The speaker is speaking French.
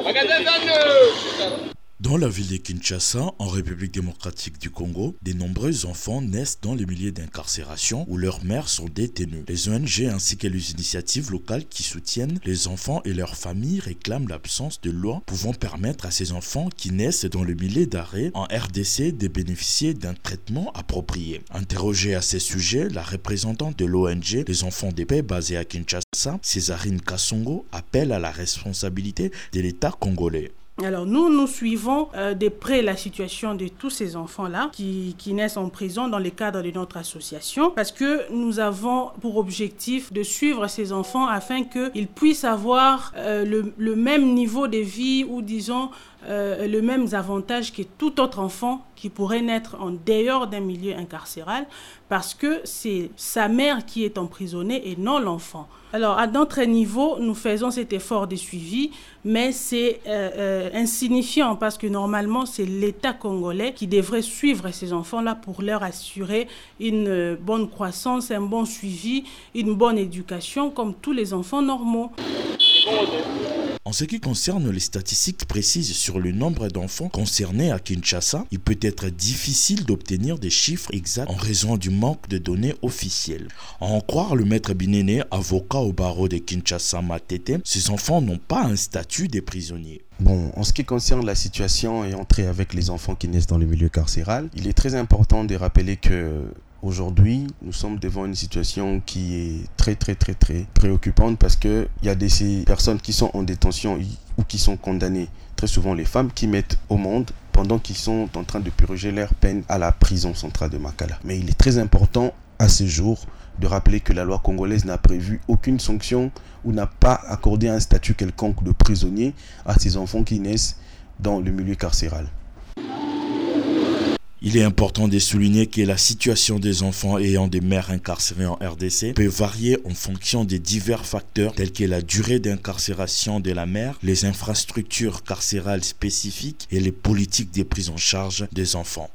Maganda Sandung! La ville de Kinshasa, en République démocratique du Congo, de nombreux enfants naissent dans les milliers d'incarcérations où leurs mères sont détenues. Les ONG ainsi que les initiatives locales qui soutiennent les enfants et leurs familles réclament l'absence de loi pouvant permettre à ces enfants qui naissent dans le millier d'arrêt en RDC de bénéficier d'un traitement approprié. Interrogée à ces sujets, la représentante de l'ONG Les Enfants des Paix basée à Kinshasa, Césarine Kassongo, appelle à la responsabilité de l'État congolais. Alors nous, nous suivons euh, de près la situation de tous ces enfants-là qui, qui, naissent en prison dans le cadre de notre association parce que nous avons pour objectif de suivre ces enfants afin qu'ils puissent avoir euh, le, le, même niveau de vie ou disons euh, le même avantage que tout autre enfant qui pourrait naître en dehors d'un milieu incarcéral parce que c'est sa mère qui est emprisonnée et non l'enfant. Alors, à notre niveau, nous faisons cet effort de suivi, mais c'est euh, euh, insignifiant parce que normalement, c'est l'État congolais qui devrait suivre ces enfants-là pour leur assurer une bonne croissance, un bon suivi, une bonne éducation, comme tous les enfants normaux. En ce qui concerne les statistiques précises sur le nombre d'enfants concernés à Kinshasa, il peut être difficile d'obtenir des chiffres exacts en raison du manque de données officielles. À en croire le maître Binene, avocat au barreau de Kinshasa Matete, ces enfants n'ont pas un statut de prisonniers. Bon, en ce qui concerne la situation et entrée avec les enfants qui naissent dans le milieu carcéral, il est très important de rappeler que Aujourd'hui, nous sommes devant une situation qui est très très très préoccupante parce qu'il y a des personnes qui sont en détention ou qui sont condamnées, très souvent les femmes, qui mettent au monde pendant qu'ils sont en train de purger leur peine à la prison centrale de Makala. Mais il est très important à ce jour de rappeler que la loi congolaise n'a prévu aucune sanction ou n'a pas accordé un statut quelconque de prisonnier à ces enfants qui naissent dans le milieu carcéral. Il est important de souligner que la situation des enfants ayant des mères incarcérées en RDC peut varier en fonction des divers facteurs tels que la durée d'incarcération de la mère, les infrastructures carcérales spécifiques et les politiques de prise en charge des enfants.